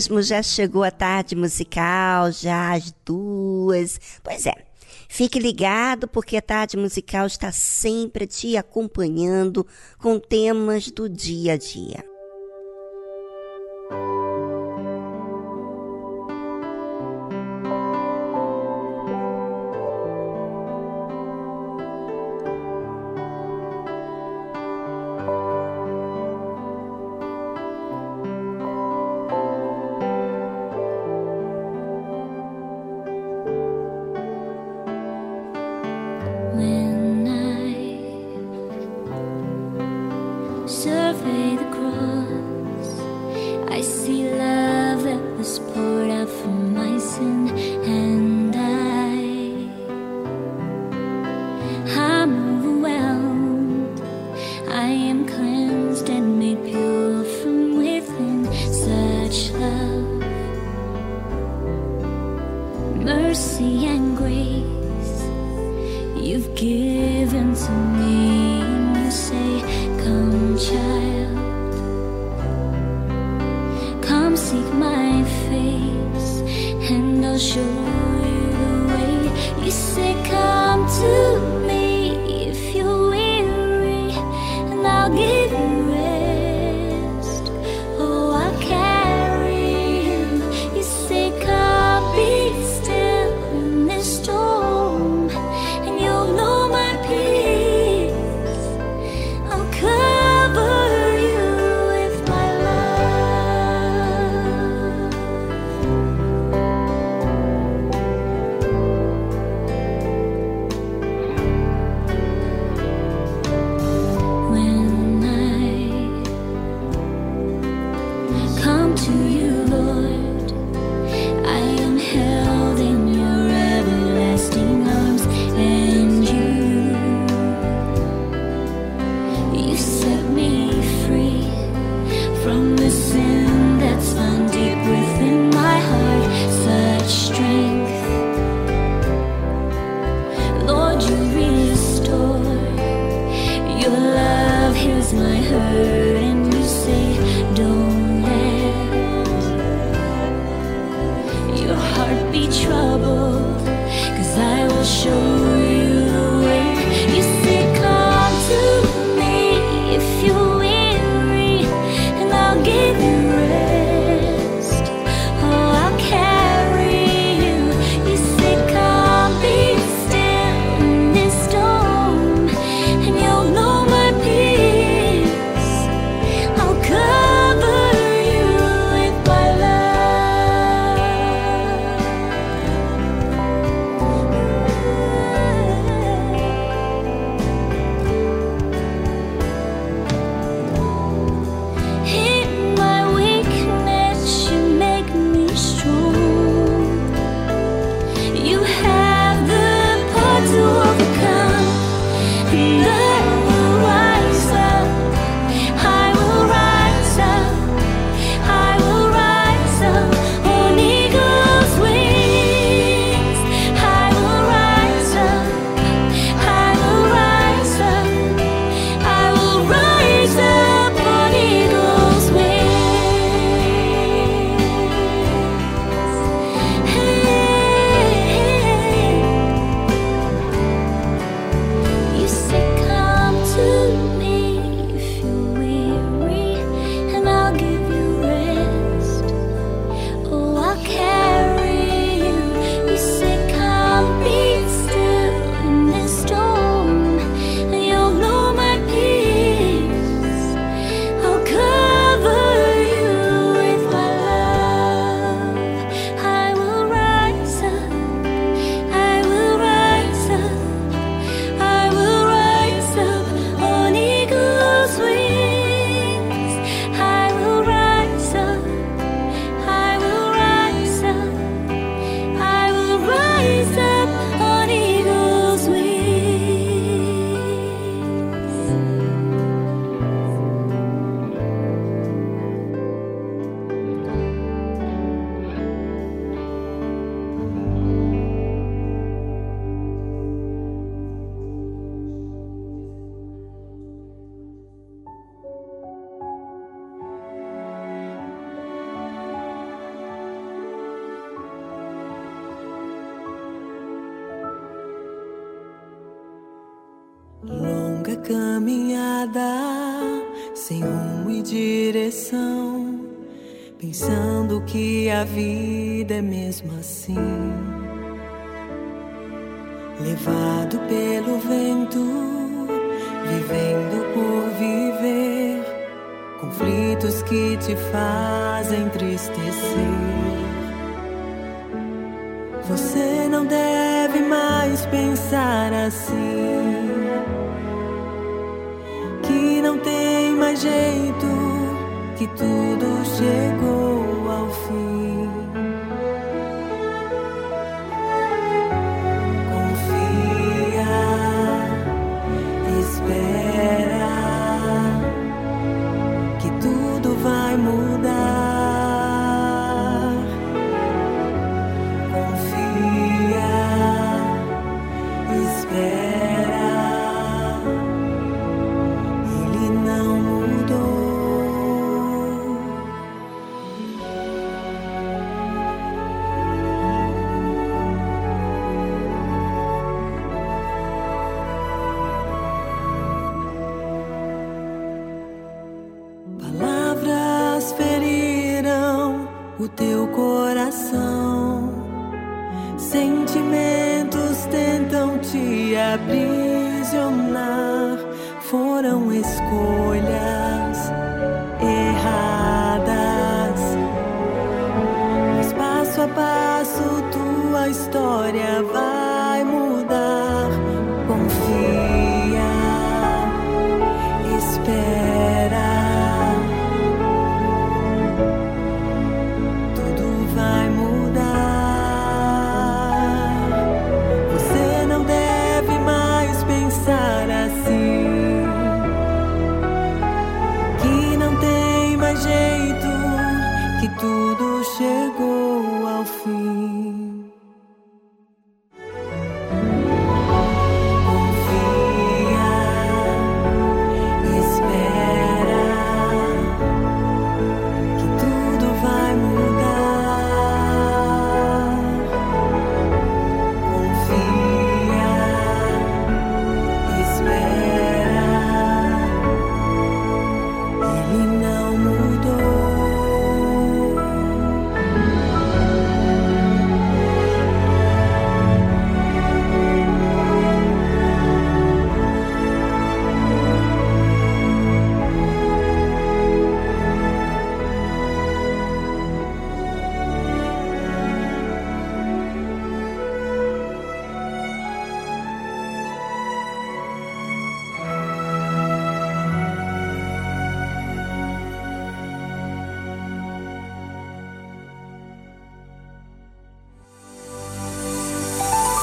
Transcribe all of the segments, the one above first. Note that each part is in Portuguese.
Mesmo, já chegou a tarde musical, já às duas. Pois é, fique ligado porque a tarde musical está sempre te acompanhando com temas do dia a dia.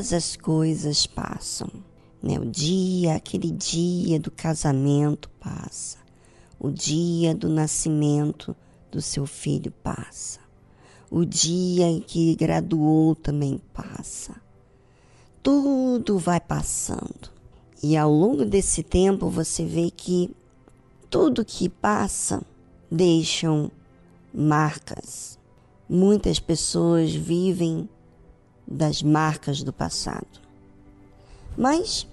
Todas as coisas passam. Né? O dia, aquele dia do casamento passa. O dia do nascimento do seu filho passa. O dia em que graduou também passa. Tudo vai passando. E ao longo desse tempo você vê que tudo que passa deixam marcas. Muitas pessoas vivem das marcas do passado. Mas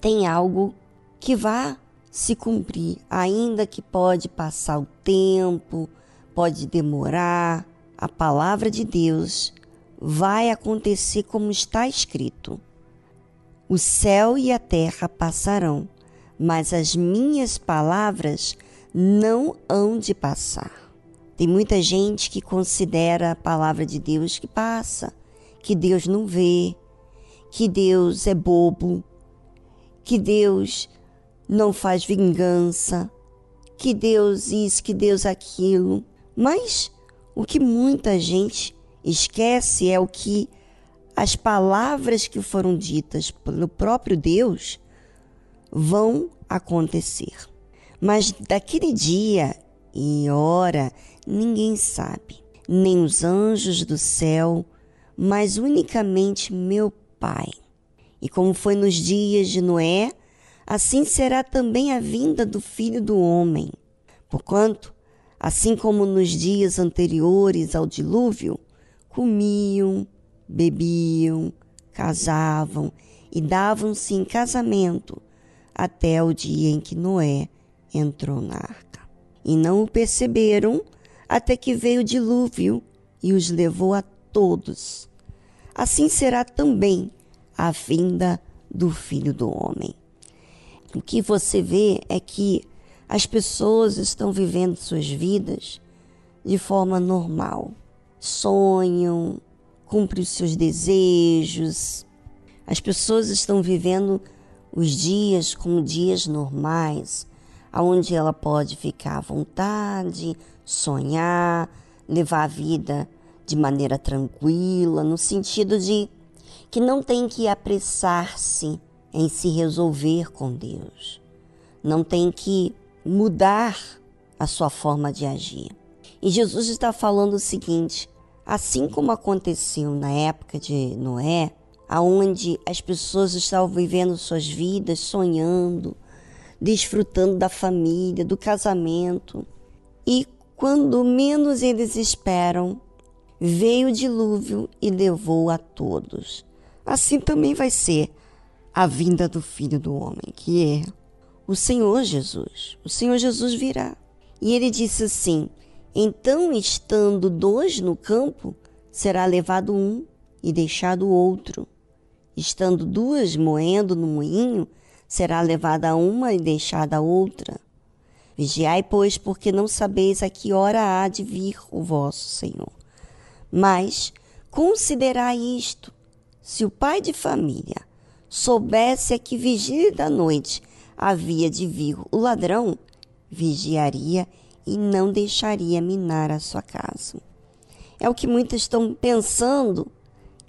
tem algo que vai se cumprir, ainda que pode passar o tempo, pode demorar, a palavra de Deus vai acontecer como está escrito. O céu e a terra passarão, mas as minhas palavras não hão de passar. Tem muita gente que considera a palavra de Deus que passa, que Deus não vê, que Deus é bobo, que Deus não faz vingança. que Deus isso, que Deus aquilo. Mas o que muita gente esquece é o que as palavras que foram ditas pelo próprio Deus vão acontecer. Mas daquele dia e hora ninguém sabe, nem os anjos do céu, mas unicamente meu Pai. E como foi nos dias de Noé, assim será também a vinda do Filho do Homem. Porquanto, assim como nos dias anteriores ao dilúvio, comiam, bebiam, casavam e davam-se em casamento até o dia em que Noé entrou na arca. E não o perceberam até que veio o dilúvio e os levou a todos. Assim será também a vinda do Filho do Homem. O que você vê é que as pessoas estão vivendo suas vidas de forma normal. Sonham, cumprem os seus desejos. As pessoas estão vivendo os dias como dias normais, onde ela pode ficar à vontade, sonhar, levar a vida de maneira tranquila, no sentido de que não tem que apressar-se em se resolver com Deus. Não tem que mudar a sua forma de agir. E Jesus está falando o seguinte: assim como aconteceu na época de Noé, aonde as pessoas estavam vivendo suas vidas, sonhando, desfrutando da família, do casamento, e quando menos eles esperam, veio o dilúvio e levou a todos. Assim também vai ser a vinda do Filho do Homem, que é o Senhor Jesus. O Senhor Jesus virá. E ele disse assim: Então, estando dois no campo, será levado um e deixado o outro. Estando duas moendo no moinho, será levada uma e deixada a outra. Vigiai, pois, porque não sabeis a que hora há de vir o vosso Senhor. Mas considerai isto: se o pai de família soubesse a que vigília da noite havia de vir o ladrão, vigiaria e não deixaria minar a sua casa. É o que muitos estão pensando,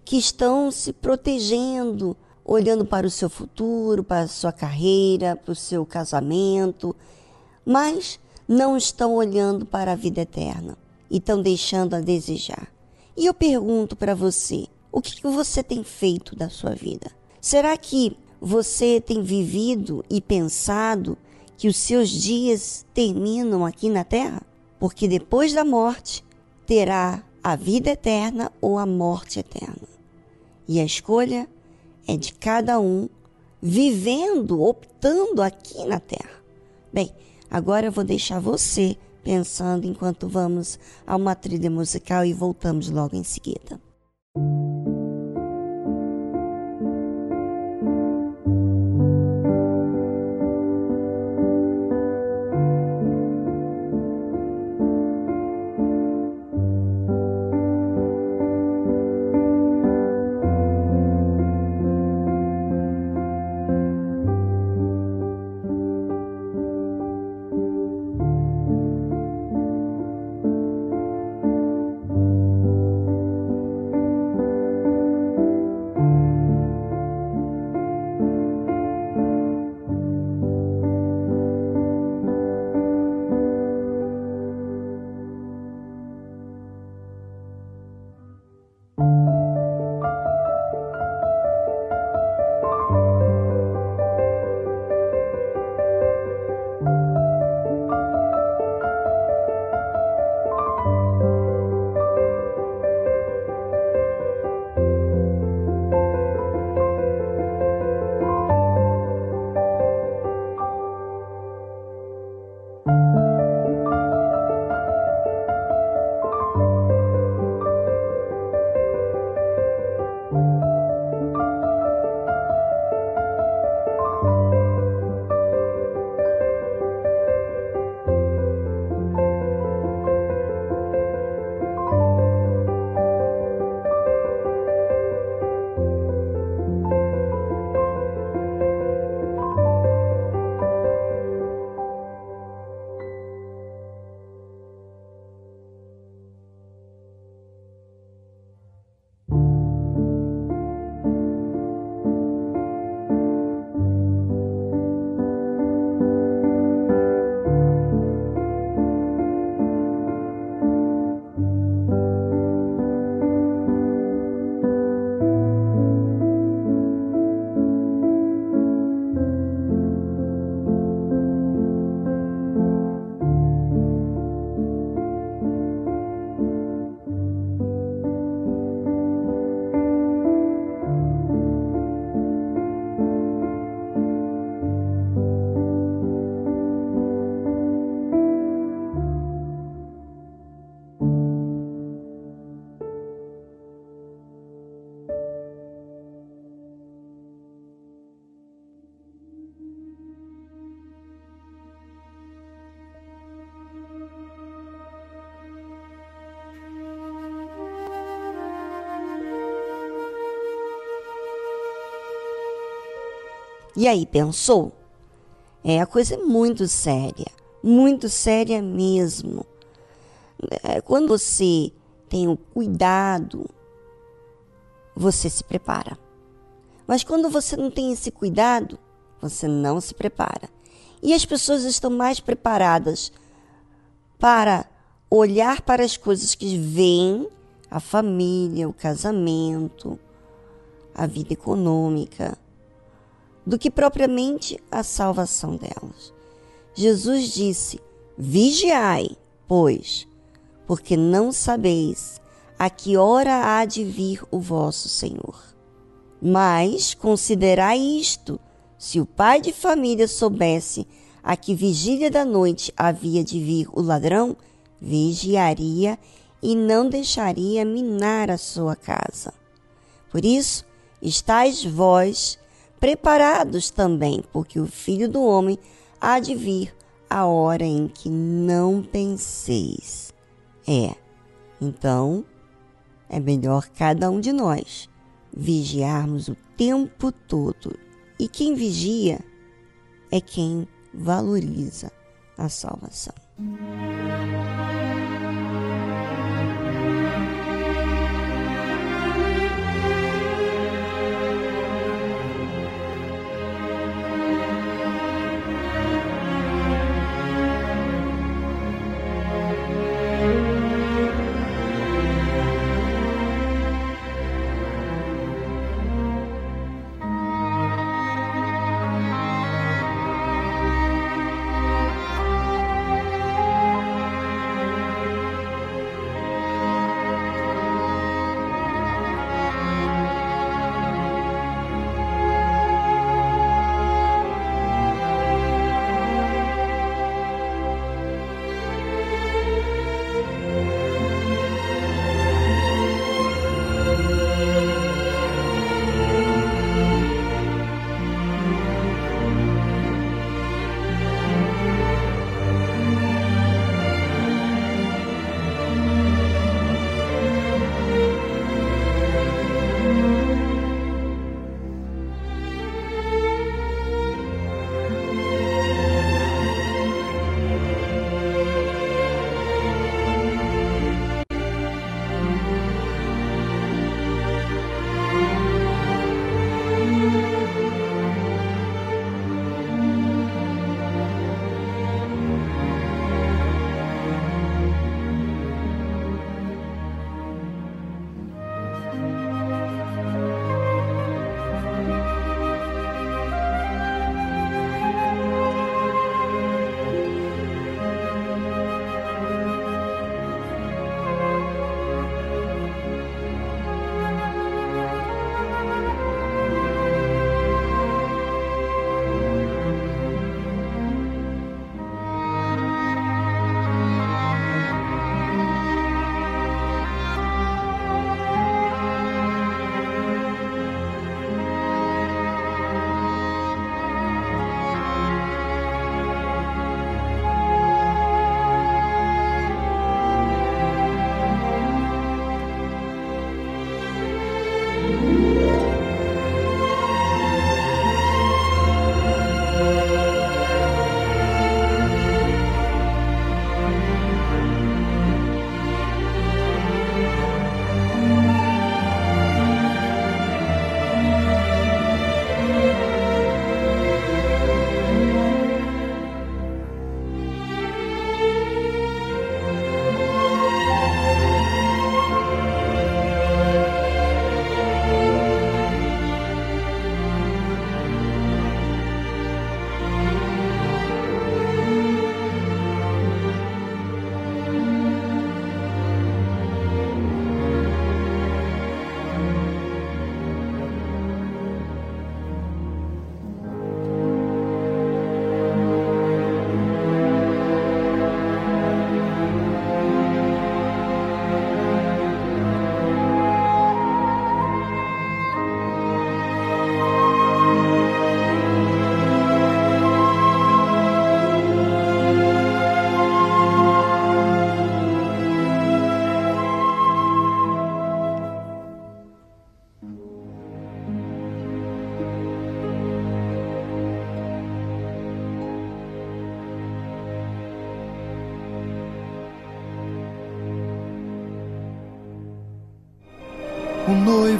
que estão se protegendo, olhando para o seu futuro, para a sua carreira, para o seu casamento, mas não estão olhando para a vida eterna e estão deixando a desejar. E eu pergunto para você: o que você tem feito da sua vida? Será que você tem vivido e pensado que os seus dias terminam aqui na terra? Porque depois da morte terá a vida eterna ou a morte eterna. E a escolha é de cada um vivendo, optando aqui na terra. Bem, agora eu vou deixar você pensando enquanto vamos a uma trilha musical e voltamos logo em seguida. E aí, pensou? É, a coisa é muito séria, muito séria mesmo. É, quando você tem o cuidado, você se prepara. Mas quando você não tem esse cuidado, você não se prepara. E as pessoas estão mais preparadas para olhar para as coisas que vêm a família, o casamento, a vida econômica, do que propriamente a salvação delas. Jesus disse: Vigiai, pois, porque não sabeis a que hora há de vir o vosso Senhor. Mas considerai isto: se o pai de família soubesse a que vigília da noite havia de vir o ladrão, vigiaria e não deixaria minar a sua casa. Por isso, estáis vós preparados também, porque o filho do homem há de vir a hora em que não penseis. É, então, é melhor cada um de nós vigiarmos o tempo todo. E quem vigia é quem valoriza a salvação.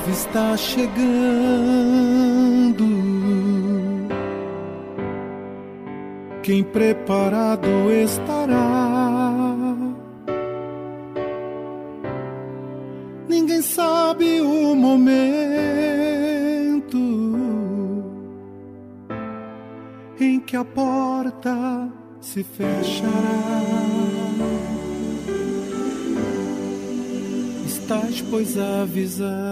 O noivo está chegando. Quem preparado estará. Ninguém sabe o momento em que a porta se fechará. Estás, pois, avisado.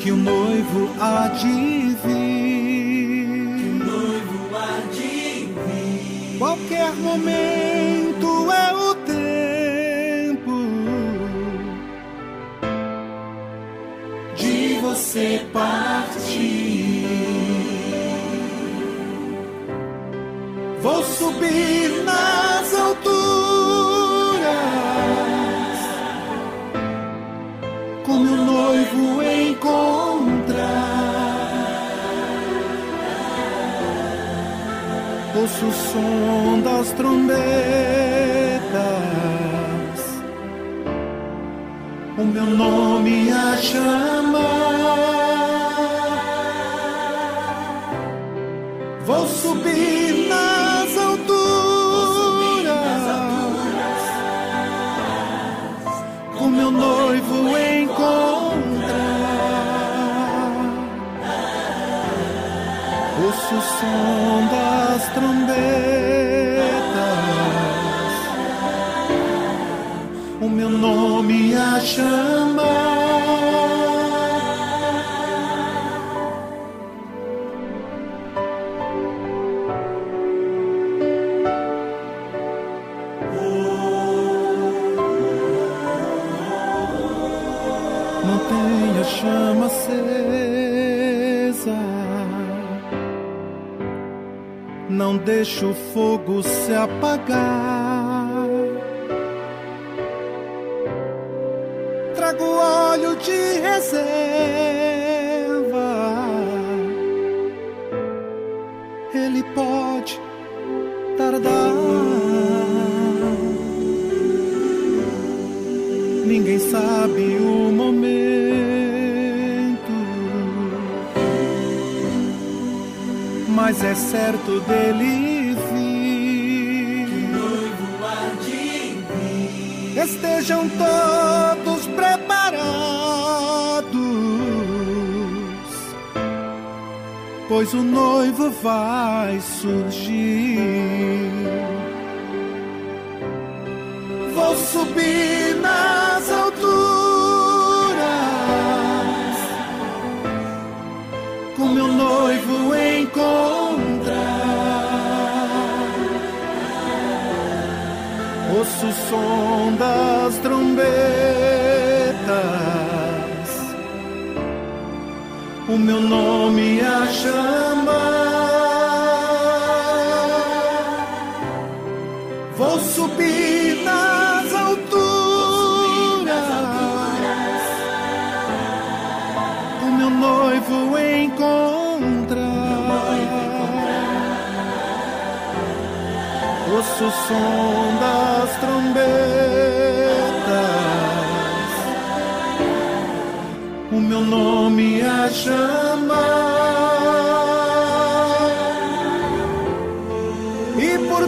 Que o noivo há de vir. Noivo há de vir. Qualquer momento é o tempo de você partir. Vou subir nas Ouço o som das trombetas, o meu nome a chamar. Vou subir o som das trombetas, o meu nome a chamar. Não deixe o fogo se apagar. Trago óleo de reserva. É certo dele vir. Estejam todos preparados, pois o noivo vai surgir. O meu nome a chamar. Vou subir nas alturas, o meu noivo encontrar. Ouço o som das trombetas, meu nome a chamar. E por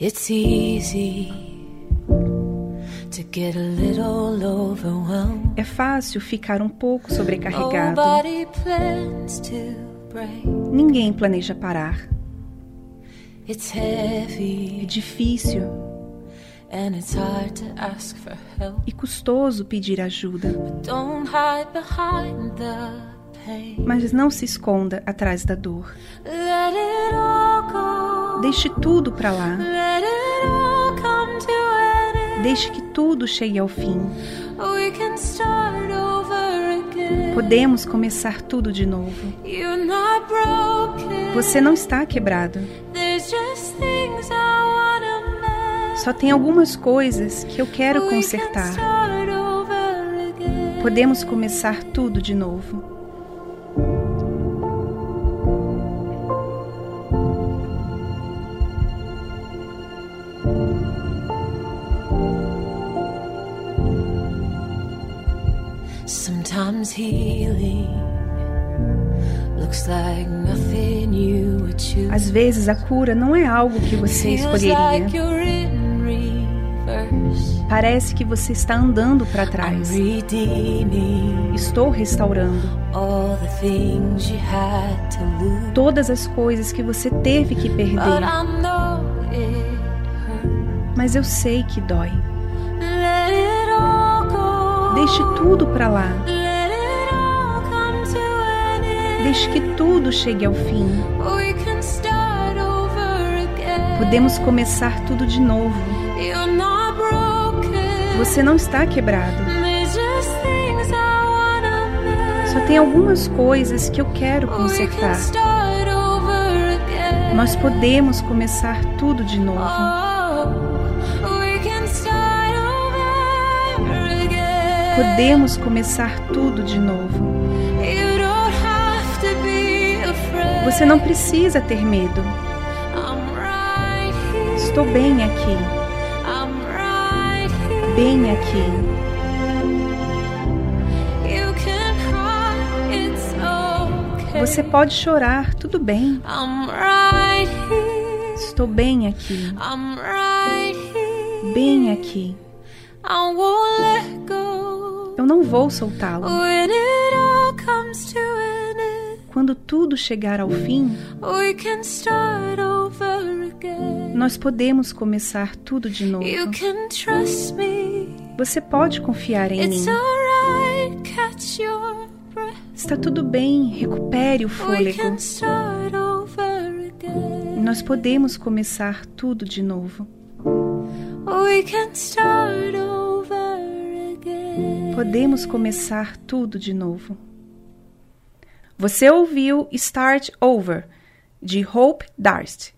It's easy to get a little overwhelmed. É fácil ficar um pouco sobrecarregado. Nobody plans to break. Ninguém planeja parar. It's É heavy difícil and it's hard to ask for help. e custoso pedir ajuda, Don't hide behind the pain. mas não se esconda atrás da dor. Let it all go. Deixe tudo para lá. Deixe que tudo chegue ao fim. Podemos começar tudo de novo. Você não está quebrado. Só tem algumas coisas que eu quero consertar. Podemos começar tudo de novo. Às vezes a cura não é algo que você escolheria. Parece que você está andando para trás. Estou restaurando todas as coisas que você teve que perder. Mas eu sei que dói. Deixe tudo para lá. Que tudo chegue ao fim. Podemos começar tudo de novo. Você não está quebrado. Só tem algumas coisas que eu quero consertar. Nós podemos começar tudo de novo. Oh. Podemos começar tudo de novo. Você não precisa ter medo. Estou bem aqui, bem aqui. Você pode chorar, tudo bem. Estou bem aqui, bem aqui. Eu não vou soltá-lo. Quando tudo chegar ao fim, we can start over again. nós podemos começar tudo de novo. You can trust me. Você pode confiar em It's mim. alright. Catch your breath. Está tudo bem, recupere o fôlego. Nós podemos começar tudo de novo. We can start over again. Podemos começar tudo de novo. Você ouviu Start Over, de Hope Darst.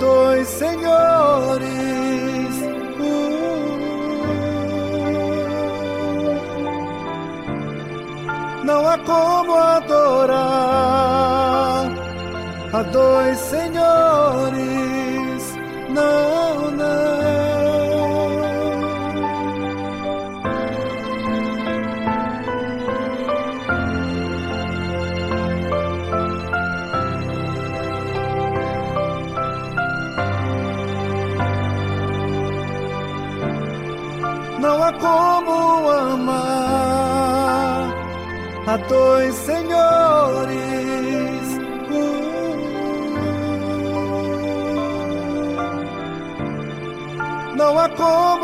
dois senhores. Uh. Não há como adorar a dois senhores. dois senhores. Não há como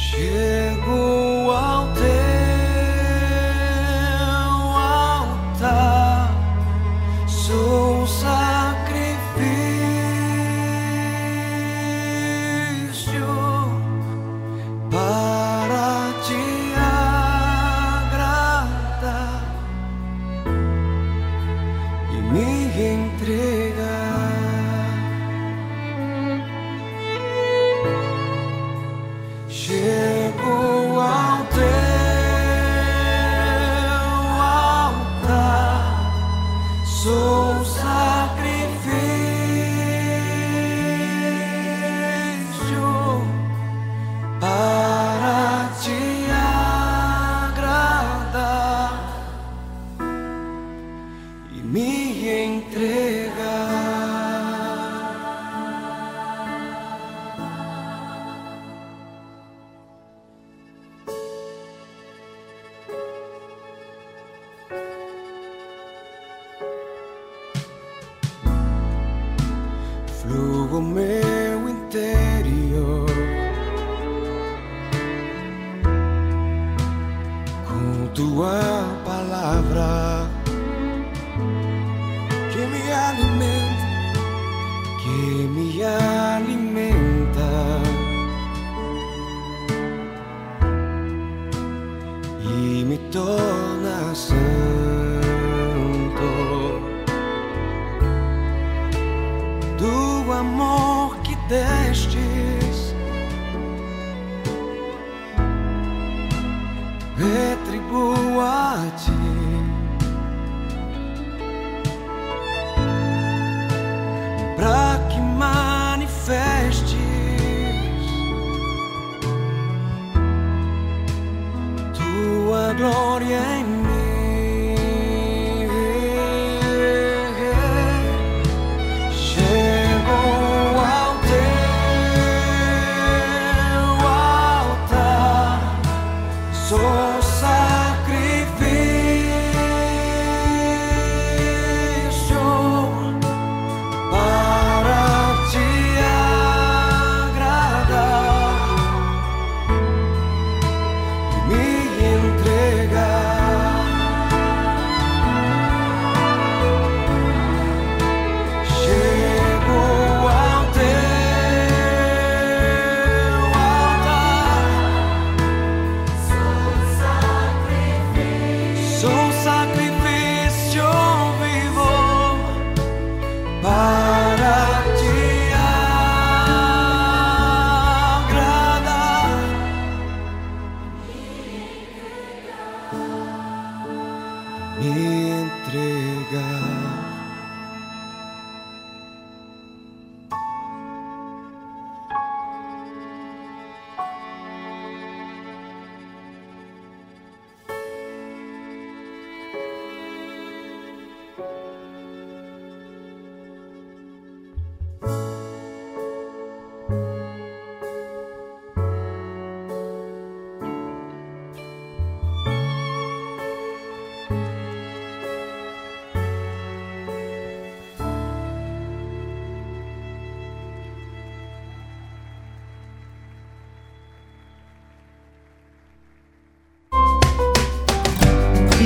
雪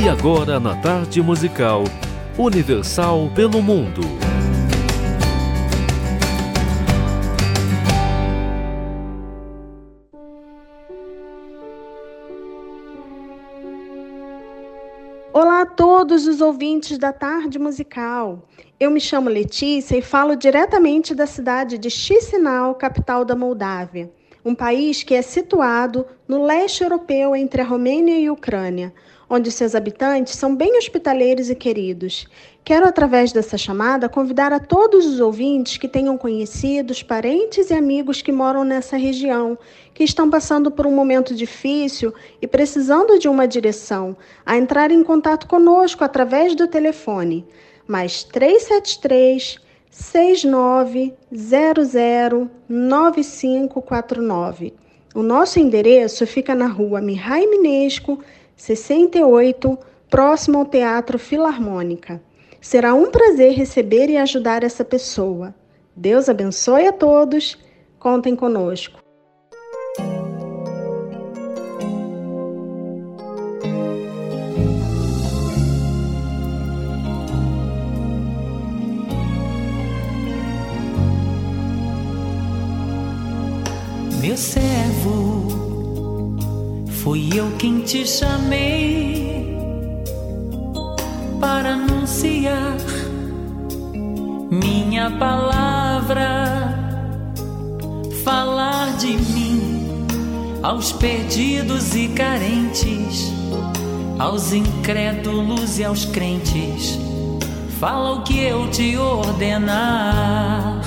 E agora na tarde musical Universal pelo Mundo. Olá a todos os ouvintes da Tarde Musical. Eu me chamo Letícia e falo diretamente da cidade de Chisinau, capital da Moldávia, um país que é situado no leste europeu entre a Romênia e a Ucrânia, onde seus habitantes são bem hospitaleiros e queridos. Quero, através dessa chamada, convidar a todos os ouvintes que tenham conhecidos, parentes e amigos que moram nessa região, que estão passando por um momento difícil e precisando de uma direção, a entrar em contato conosco através do telefone mais 373 69009549. O nosso endereço fica na rua Mihai Minesco, 68, próximo ao Teatro Filarmônica. Será um prazer receber e ajudar essa pessoa. Deus abençoe a todos. Contem conosco. Meu servo Fui eu quem te chamei para anunciar minha palavra, falar de mim aos perdidos e carentes, aos incrédulos e aos crentes. Fala o que eu te ordenar.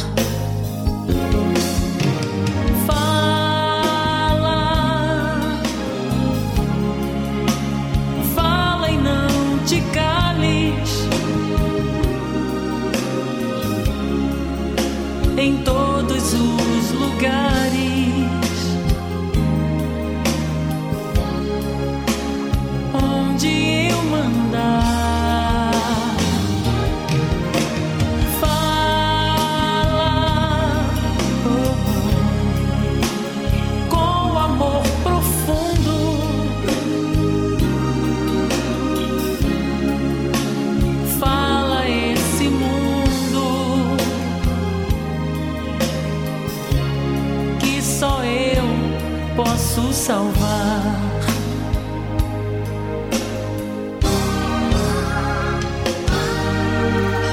Em todos os lugares. Salvar.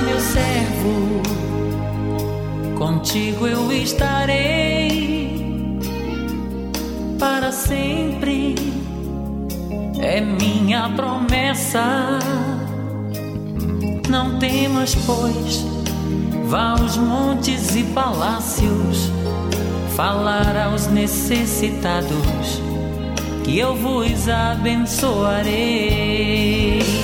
Meu servo, contigo eu estarei para sempre. É minha promessa. Não temas, pois, vá aos montes e palácios falar aos necessitados que eu vos abençoarei.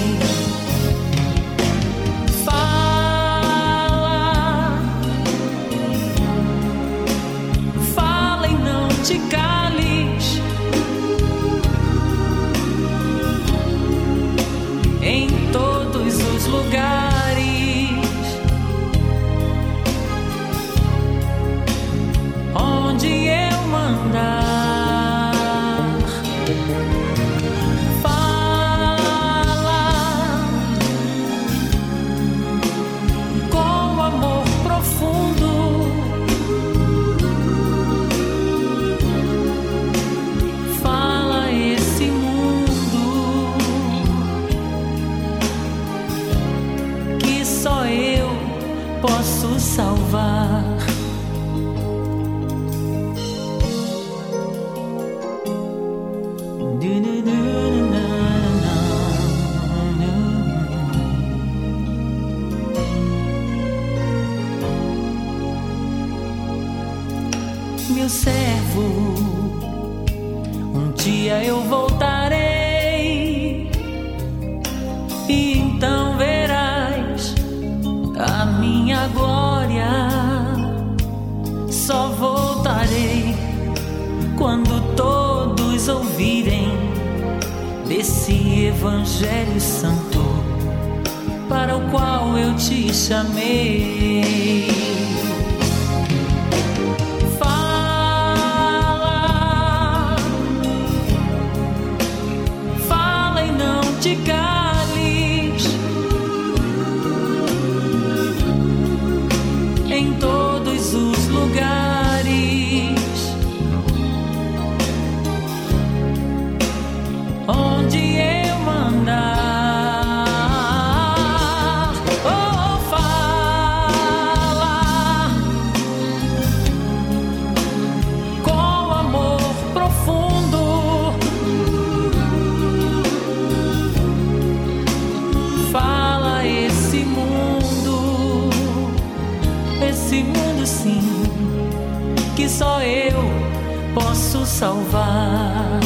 Salvar.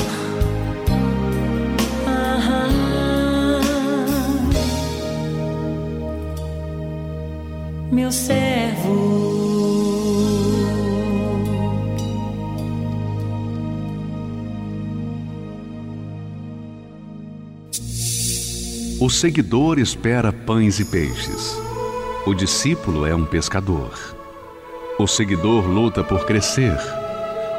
Meu servo. O seguidor espera pães e peixes. O discípulo é um pescador. O seguidor luta por crescer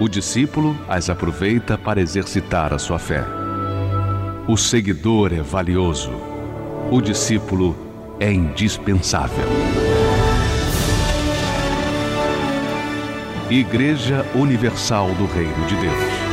O discípulo as aproveita para exercitar a sua fé. O seguidor é valioso. O discípulo é indispensável. Igreja Universal do Reino de Deus.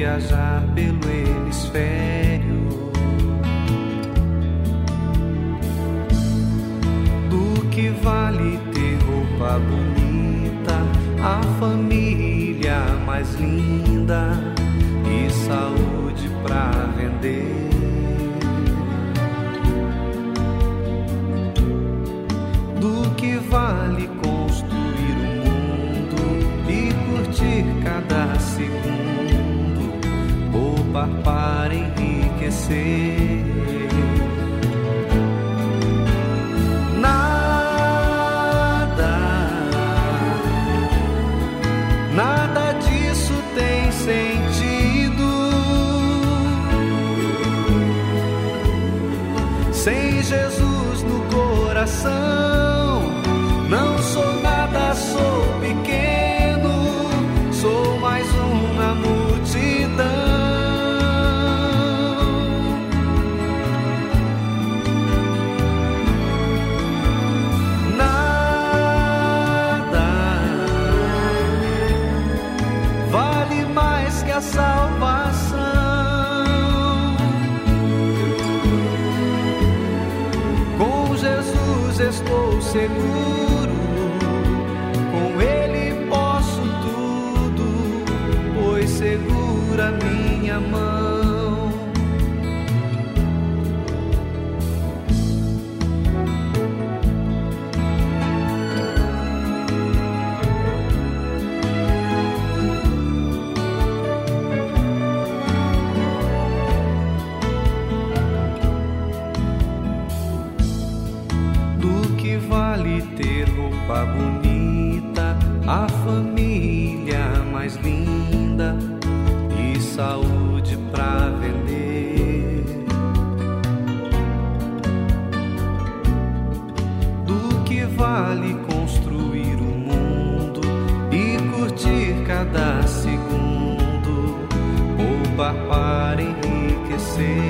viajar pelo hemisfério do que vale ter roupa bonita, a família mais linda e saúde pra vender. Do que vale construir um mundo e curtir cada turbar para enriquecer. Nada, nada disso tem sentido sem Jesus no coração. Enriquecer?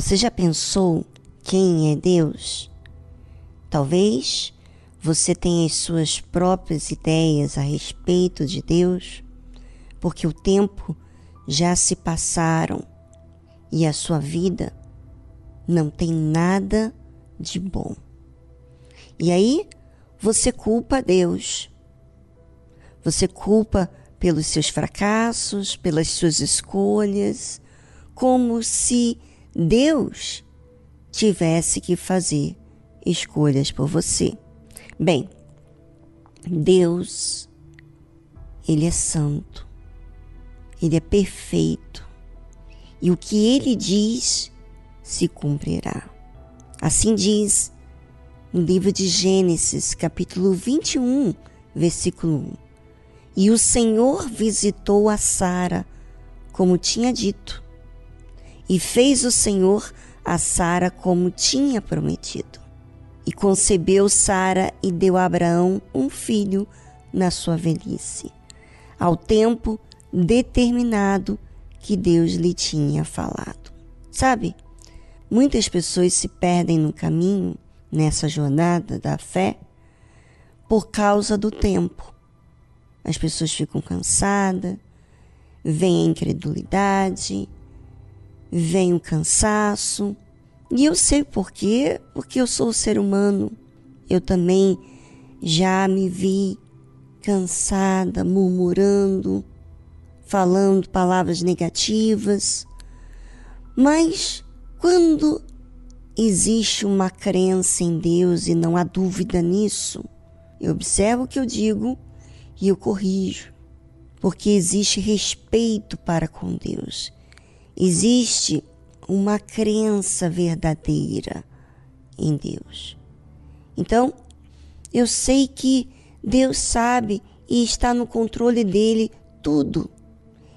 Você já pensou quem é Deus? Talvez você tenha as suas próprias ideias a respeito de Deus, porque o tempo já se passaram e a sua vida não tem nada de bom. E aí você culpa Deus. Você culpa pelos seus fracassos, pelas suas escolhas, como se Deus tivesse que fazer escolhas por você. Bem, Deus, Ele é santo, Ele é perfeito, e o que Ele diz se cumprirá. Assim diz no livro de Gênesis, capítulo 21, versículo 1. E o Senhor visitou a Sara, como tinha dito, e fez o Senhor a Sara como tinha prometido. E concebeu Sara e deu a Abraão um filho na sua velhice, ao tempo determinado que Deus lhe tinha falado. Sabe, muitas pessoas se perdem no caminho, nessa jornada da fé, por causa do tempo. As pessoas ficam cansadas, vem a incredulidade, vem o cansaço. E eu sei por quê, porque eu sou ser humano. Eu também já me vi cansada, murmurando, falando palavras negativas. Mas quando existe uma crença em Deus e não há dúvida nisso, eu observo o que eu digo e eu corrijo, porque existe respeito para com Deus Existe uma crença verdadeira em Deus. Então, eu sei que Deus sabe e está no controle dele tudo.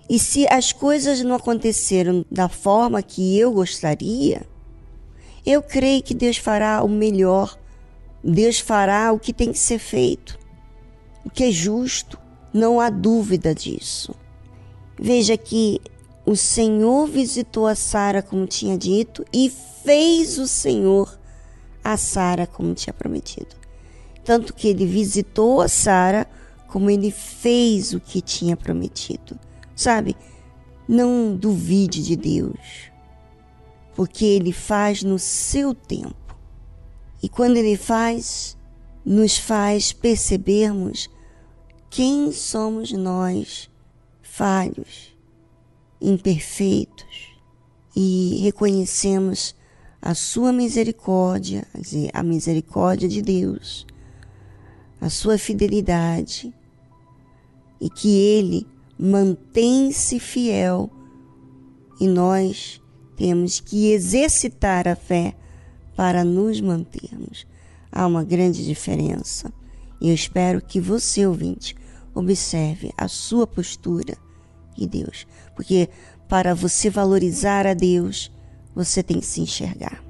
E se as coisas não aconteceram da forma que eu gostaria, eu creio que Deus fará o melhor. Deus fará o que tem que ser feito, o que é justo, não há dúvida disso. Veja que o Senhor visitou a Sara como tinha dito e fez o Senhor a Sara como tinha prometido. Tanto que ele visitou a Sara como ele fez o que tinha prometido. Sabe? Não duvide de Deus, porque ele faz no seu tempo. E quando ele faz, nos faz percebermos quem somos nós, falhos imperfeitos e reconhecemos a sua misericórdia, a misericórdia de Deus, a sua fidelidade e que Ele mantém-se fiel e nós temos que exercitar a fé para nos mantermos. Há uma grande diferença. E eu espero que você, ouvinte, Observe a sua postura e Deus, porque para você valorizar a Deus, você tem que se enxergar.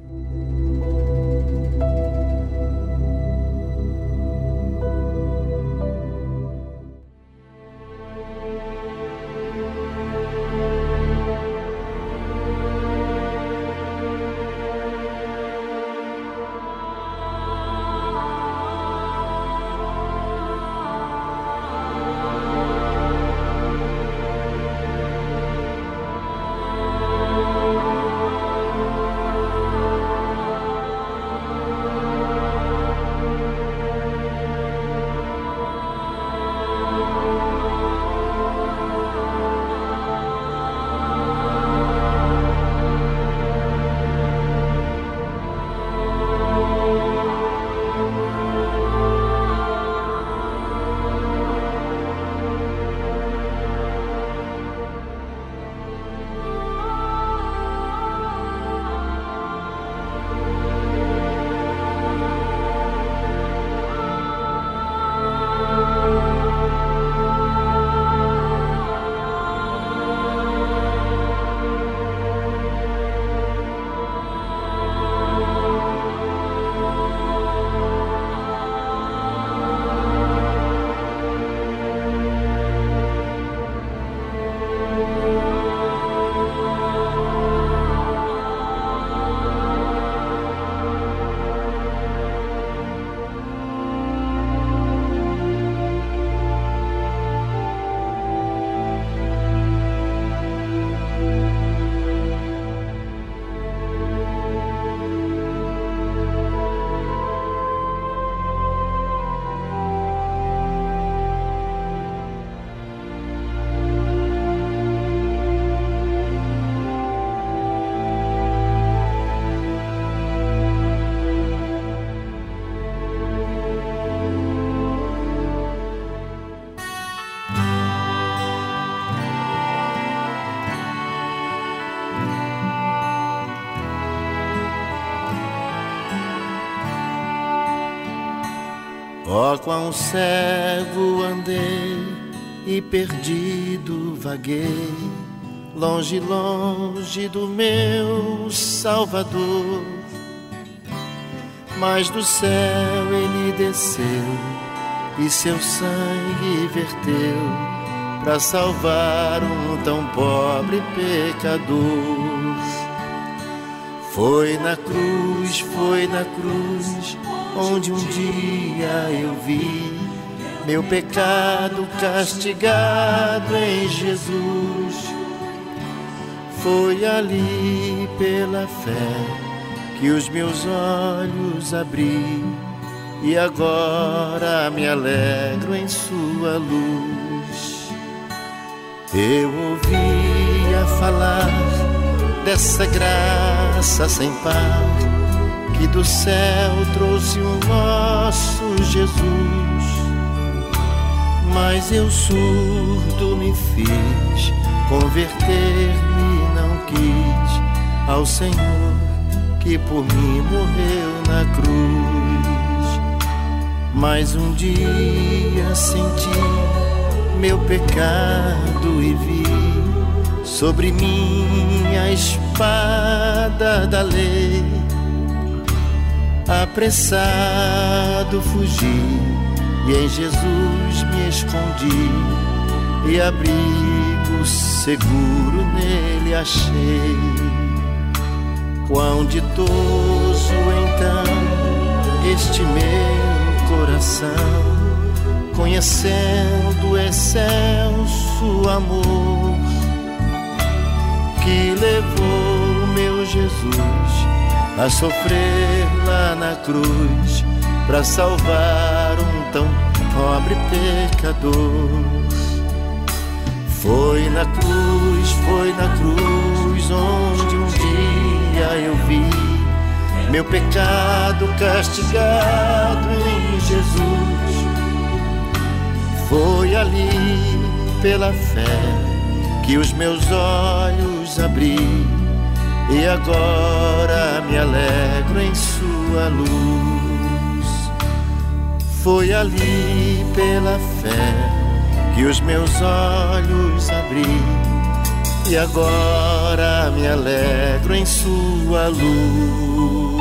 Quão cego andei e perdido vaguei, longe, longe do meu Salvador. Mas do céu ele desceu e seu sangue verteu para salvar um tão pobre pecador. Foi na cruz, foi na cruz onde um dia eu vi meu pecado castigado em Jesus. Foi ali pela fé que os meus olhos abri e agora me alegro em Sua luz. Eu ouvia falar dessa graça sem par do céu trouxe o nosso Jesus. Mas eu surdo me fiz, converter-me não quis ao Senhor que por mim morreu na cruz. Mas um dia senti meu pecado e vi sobre mim a espada da lei apressado fugi e em Jesus me escondi e abrigo seguro nele achei. Quão ditoso então este meu coração, conhecendo o excelso amor que levou meu Jesus a sofrer lá na cruz para salvar um tão pobre pecador. Foi na cruz, foi na cruz onde um dia eu vi meu pecado castigado em Jesus. Foi ali pela fé que os meus olhos abri e agora me alegro em Sua luz. Foi ali pela fé que os meus olhos abri e agora me alegro em sua luz.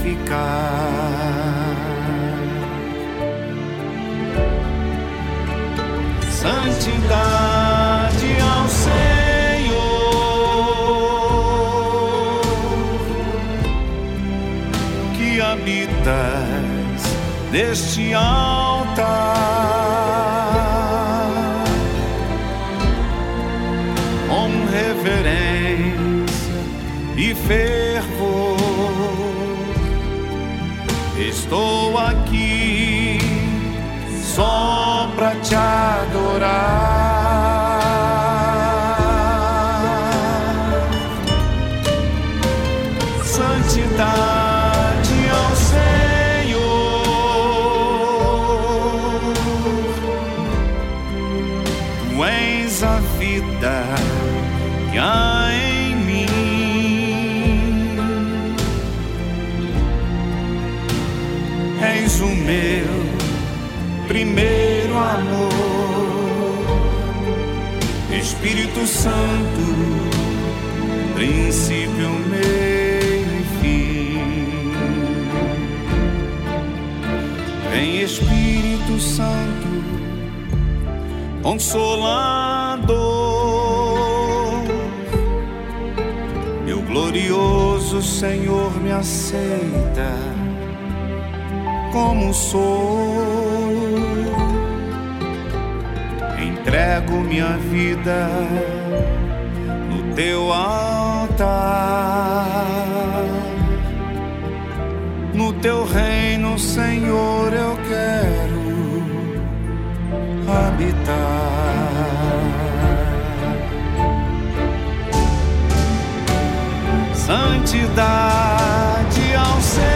Sacrificar. Santidade ao Senhor que habitas neste altar com reverência e fervor só pra te adorar. Santo, princípio, meio e fim. Vem Espírito Santo, consolador. Meu glorioso Senhor me aceita como sou. Entrego minha vida teu altar. No teu reino, Senhor, eu quero habitar. Santidade ao Senhor.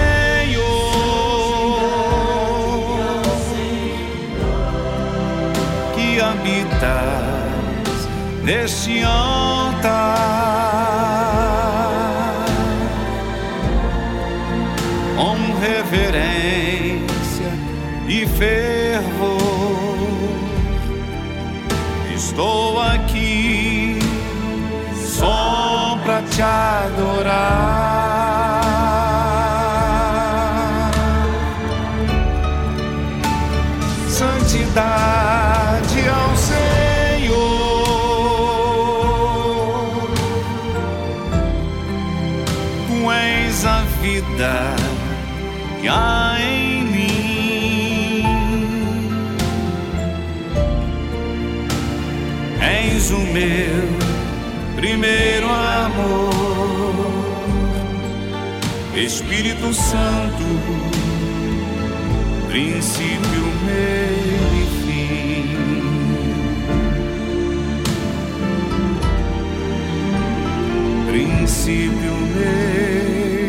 habitas neste ano cantar com reverência e fervor. Estou aqui só para te adorar. há em mim. És o meu primeiro amor, Espírito Santo, princípio meu. princípio meu.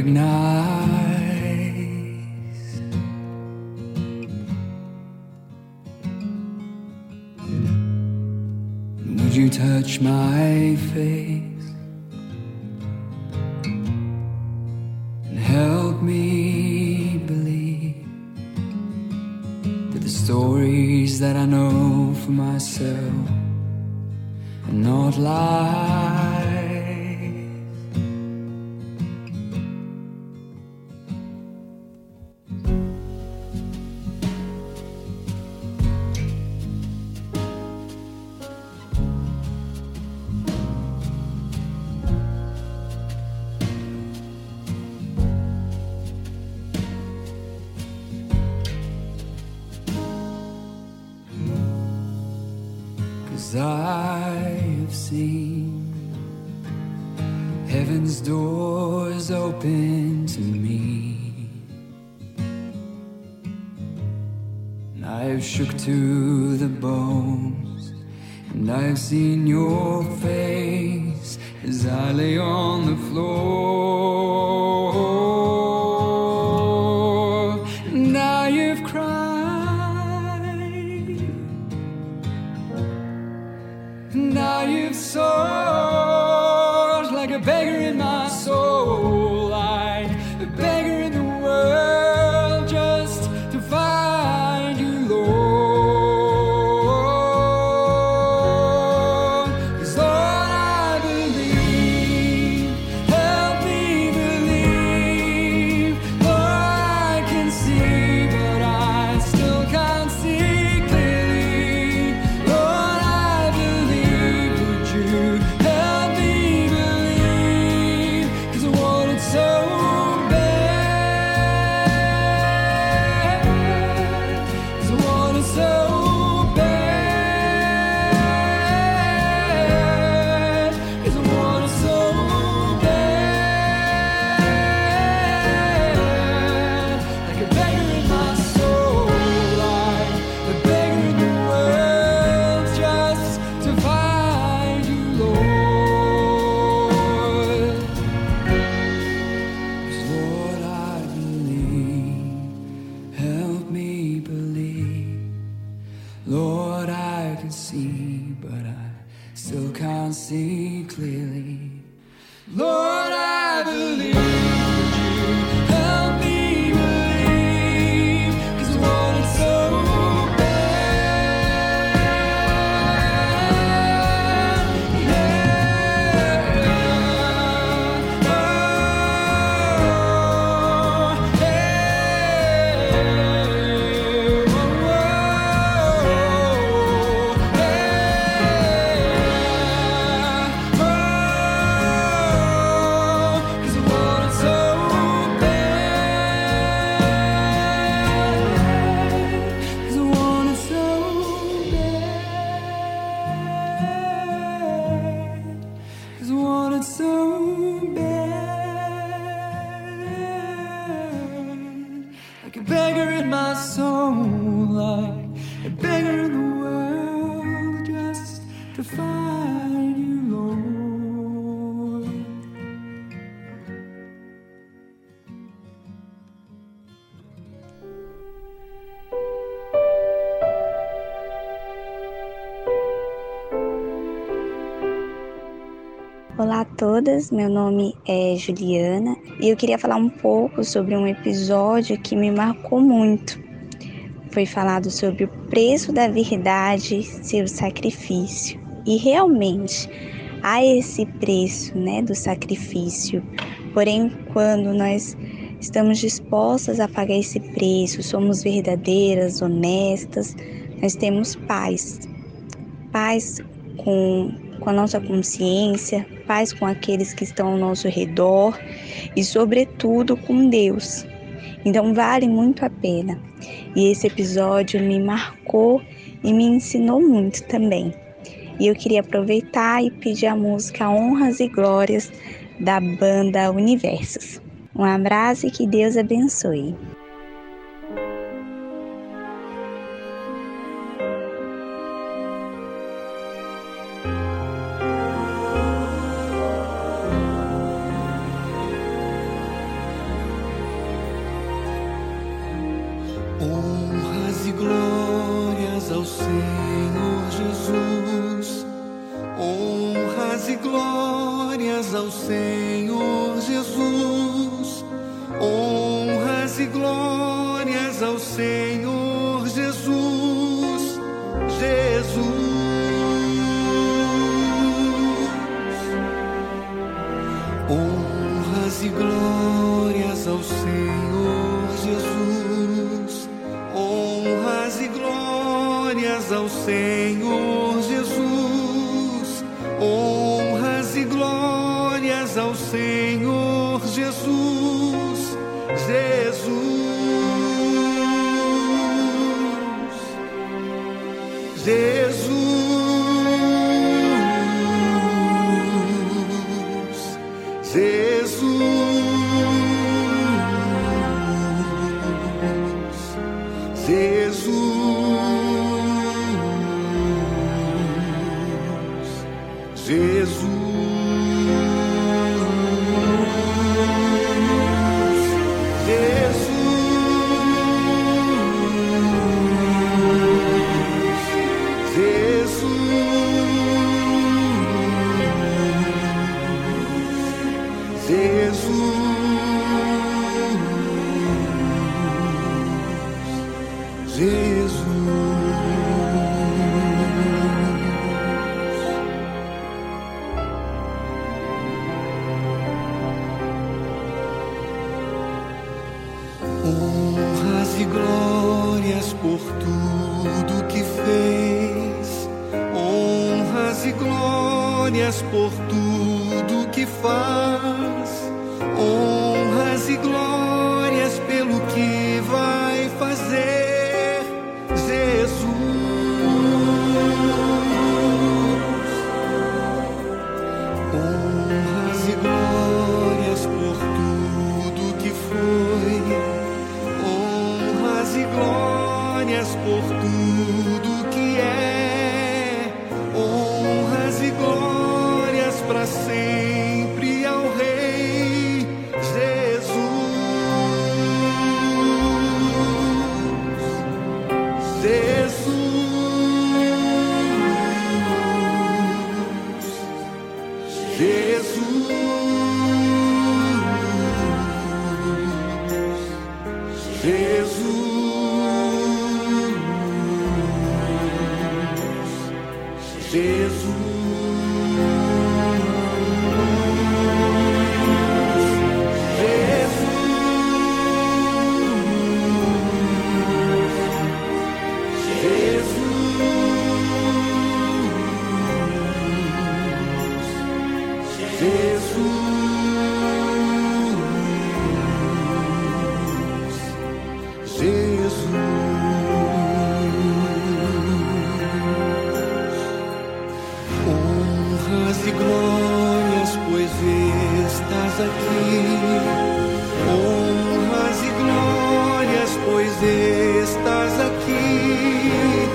recognize todas, meu nome é Juliana e eu queria falar um pouco sobre um episódio que me marcou muito. Foi falado sobre o preço da verdade, seu sacrifício. E realmente há esse preço, né, do sacrifício. Porém, quando nós estamos dispostas a pagar esse preço, somos verdadeiras, honestas, nós temos paz. Paz com com a nossa consciência, paz com aqueles que estão ao nosso redor e, sobretudo, com Deus. Então, vale muito a pena. E esse episódio me marcou e me ensinou muito também. E eu queria aproveitar e pedir a música Honras e Glórias da banda Universos. Um abraço e que Deus abençoe. honras e glórias, pois estás aqui.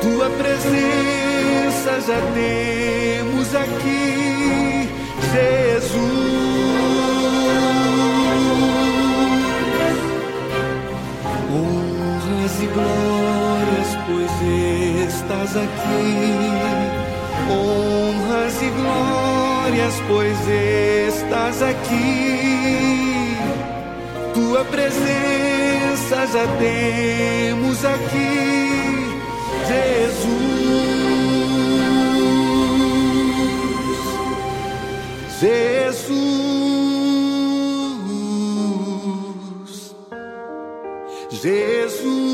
Tua presença já temos aqui, Jesus. Honras e glórias, pois estás aqui. Honras e glórias glórias, pois estás aqui. Tua presença já temos aqui, Jesus. Jesus. Jesus.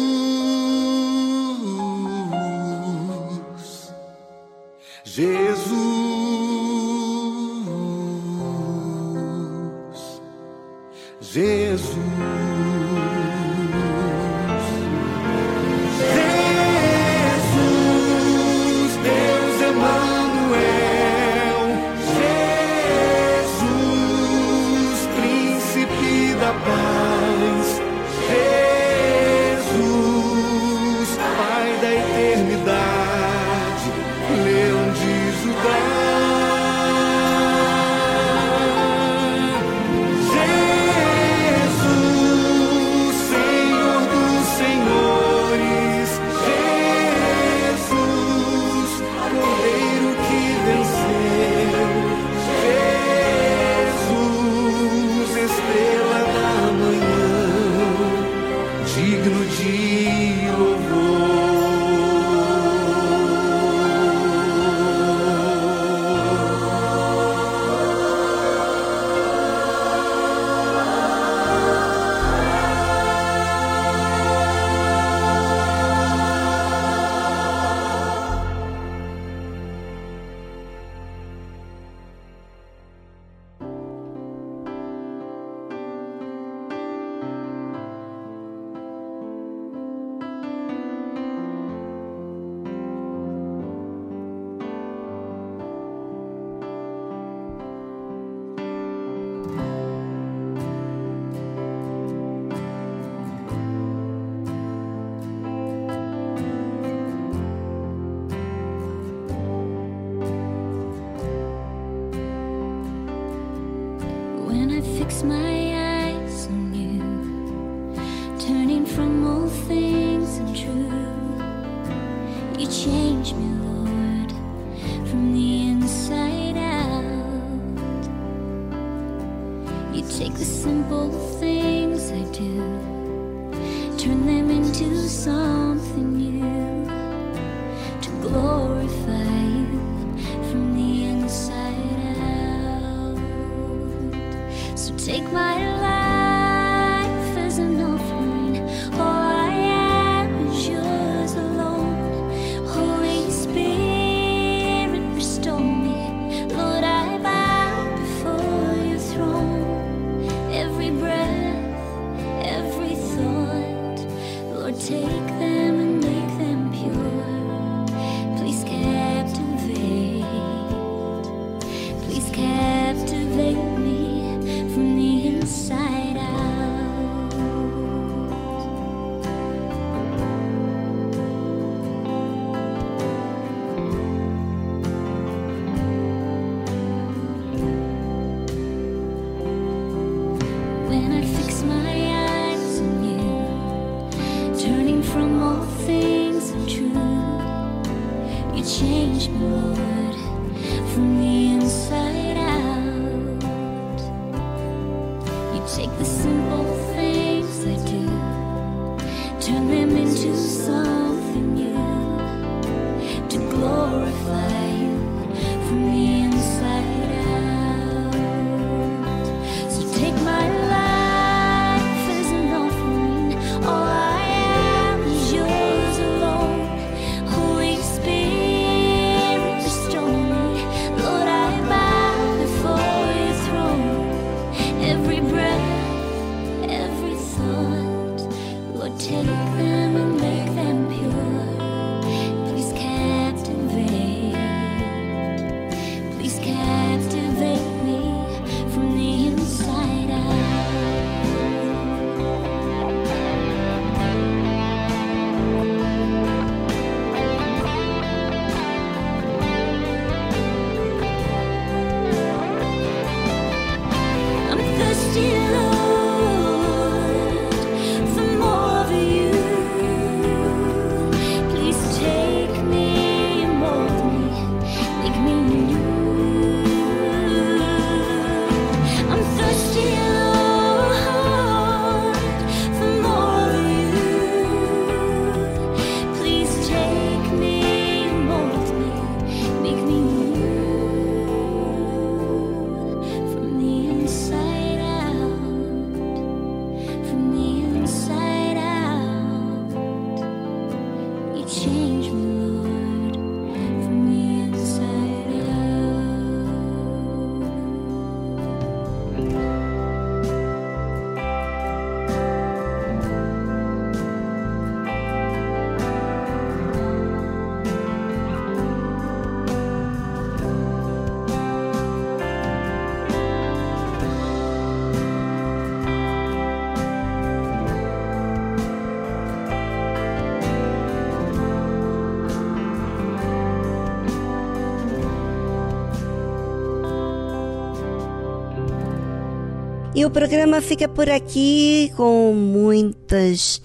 E o programa fica por aqui com muitas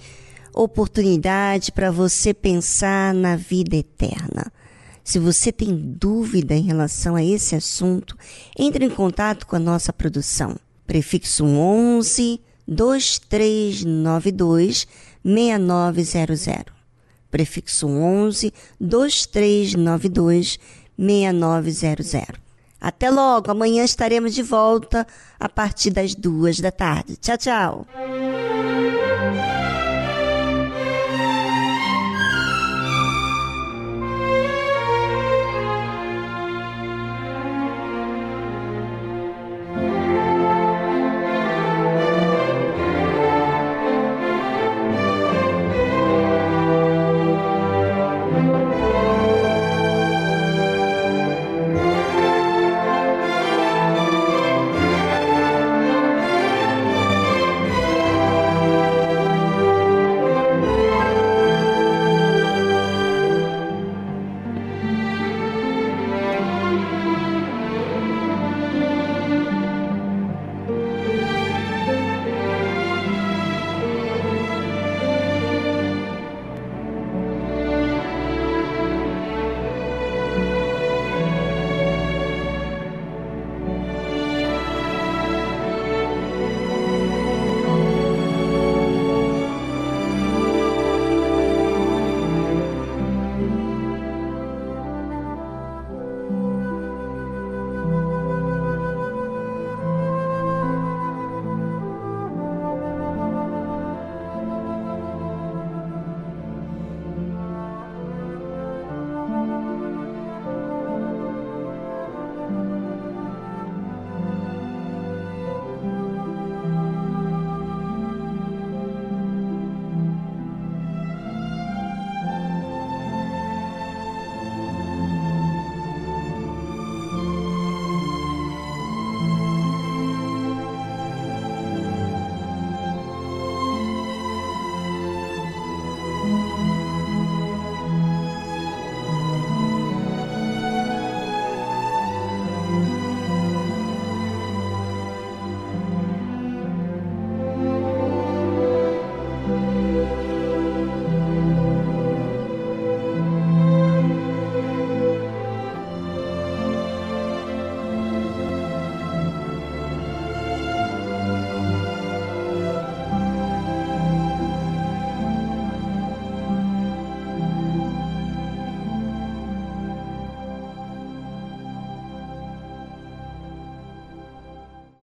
oportunidades para você pensar na vida eterna. Se você tem dúvida em relação a esse assunto, entre em contato com a nossa produção. Prefixo 11 2392 6900. Prefixo 11 2392 6900. Até logo, amanhã estaremos de volta a partir das duas da tarde. Tchau, tchau.